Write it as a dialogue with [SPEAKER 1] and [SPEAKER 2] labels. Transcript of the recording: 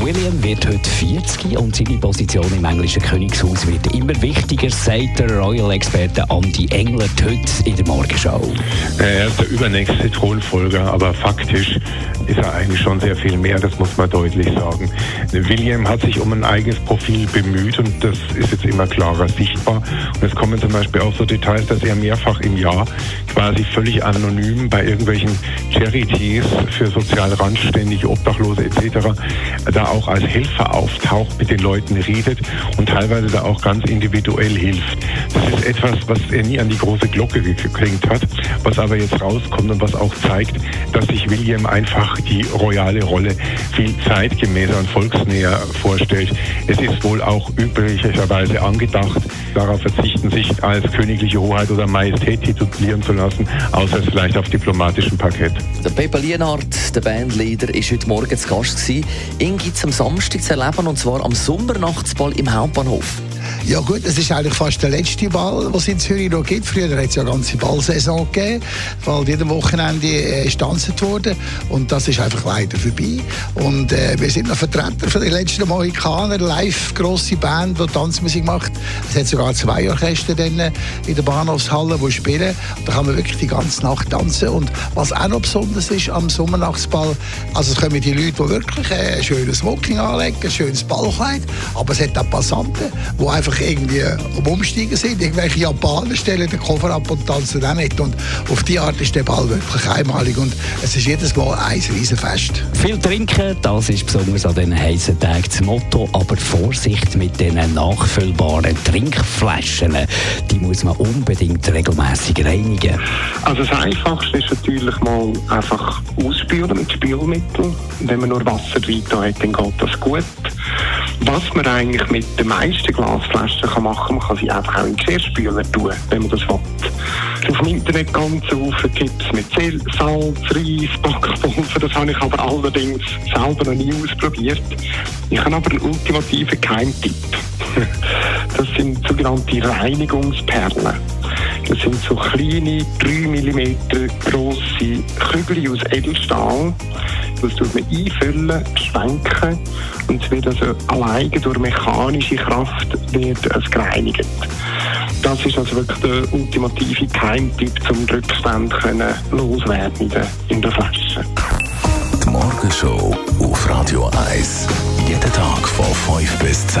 [SPEAKER 1] William wird heute 40 und seine Position im englischen Königshaus wird immer wichtiger, sagt der Royal-Experte Andy Engler heute in der Morgenschau.
[SPEAKER 2] Er ist der übernächste Thronfolger, aber faktisch ist er eigentlich schon sehr viel mehr, das muss man deutlich sagen. William hat sich um ein eigenes Profil bemüht und das ist jetzt immer klarer sichtbar. Und es kommen zum Beispiel auch so Details, dass er mehrfach im Jahr quasi völlig anonym bei irgendwelchen Charities für sozial randständige Obdachlose etc. da auch als Helfer auftaucht, mit den Leuten redet und teilweise da auch ganz individuell hilft. Das ist etwas, was er nie an die große Glocke geklingt hat, was aber jetzt rauskommt und was auch zeigt, dass sich William einfach die royale Rolle viel zeitgemäßer und volksnäher vorstellt. Es ist wohl auch üblicherweise angedacht, darauf verzichten, sich als königliche Hoheit oder Majestät titulieren zu lassen, außer vielleicht auf diplomatischem Parkett.
[SPEAKER 3] Der Pepe Lienhardt, der Bandleader, ist heute Morgen zu Gast. Ihn gibt es am Samstag zu erleben, und zwar am Sommernachtsball im Hauptbahnhof.
[SPEAKER 4] Ja gut, es ist eigentlich fast der letzte Ball, den es in Zürich noch gibt. Früher hat es ja eine ganze Ballsaison gegeben, weil jedem Wochenende äh, gestanzt wurde und das ist einfach leider vorbei. Und äh, wir sind noch Vertreter von den letzten Mohikaner, live grosse Band, die Tanzmusik macht. Es hat sogar zwei Orchester in der Bahnhofshalle, die spielen. Da kann man wirklich die ganze Nacht tanzen. Und was auch noch besonders ist am Sommernachtsball, also es kommen die Leute, die wirklich äh, ein schönes Smoking anlegen, ein schönes Ballkleid, aber es hat auch Passanten, die einfach irgendwie am Umsteigen sind. Irgendwelche Japaner stellen den Koffer ab und tanzen auch mit. Und auf die Art ist der Ball wirklich einmalig. Und es ist jedes Mal ein Riesenfest.
[SPEAKER 1] Viel trinken, das ist besonders an diesen heißen Tagen das Motto. Aber Vorsicht mit diesen nachfüllbaren Trinkflaschen. Die muss man unbedingt regelmäßig reinigen.
[SPEAKER 2] Also das Einfachste ist natürlich mal einfach ausspülen mit Spülmittel. Wenn man nur Wasser drin hat, dann geht das gut. Was man eigentlich mit den meisten Glasflaschen kann machen kann, man kann sie einfach auch in Geschirrspüler tun, wenn man das will. Auf dem Internet ganz viele Tipps mit Salz, Reis, Backpulver, das habe ich aber allerdings selber noch nie ausprobiert. Ich habe aber einen ultimativen Geheimtipp. Das sind sogenannte Reinigungsperlen. Das sind so kleine, 3 mm grosse Kügel aus Edelstahl. Das tut man einfüllen, schwenken und es wird also alleine durch mechanische Kraft wird es gereinigt. Das ist also wirklich der ultimative Keimtipp, um Rückstand können loswerden in der Flasche.
[SPEAKER 5] Die Morgenshow auf Radio 1. Jeden Tag von 5 bis 10.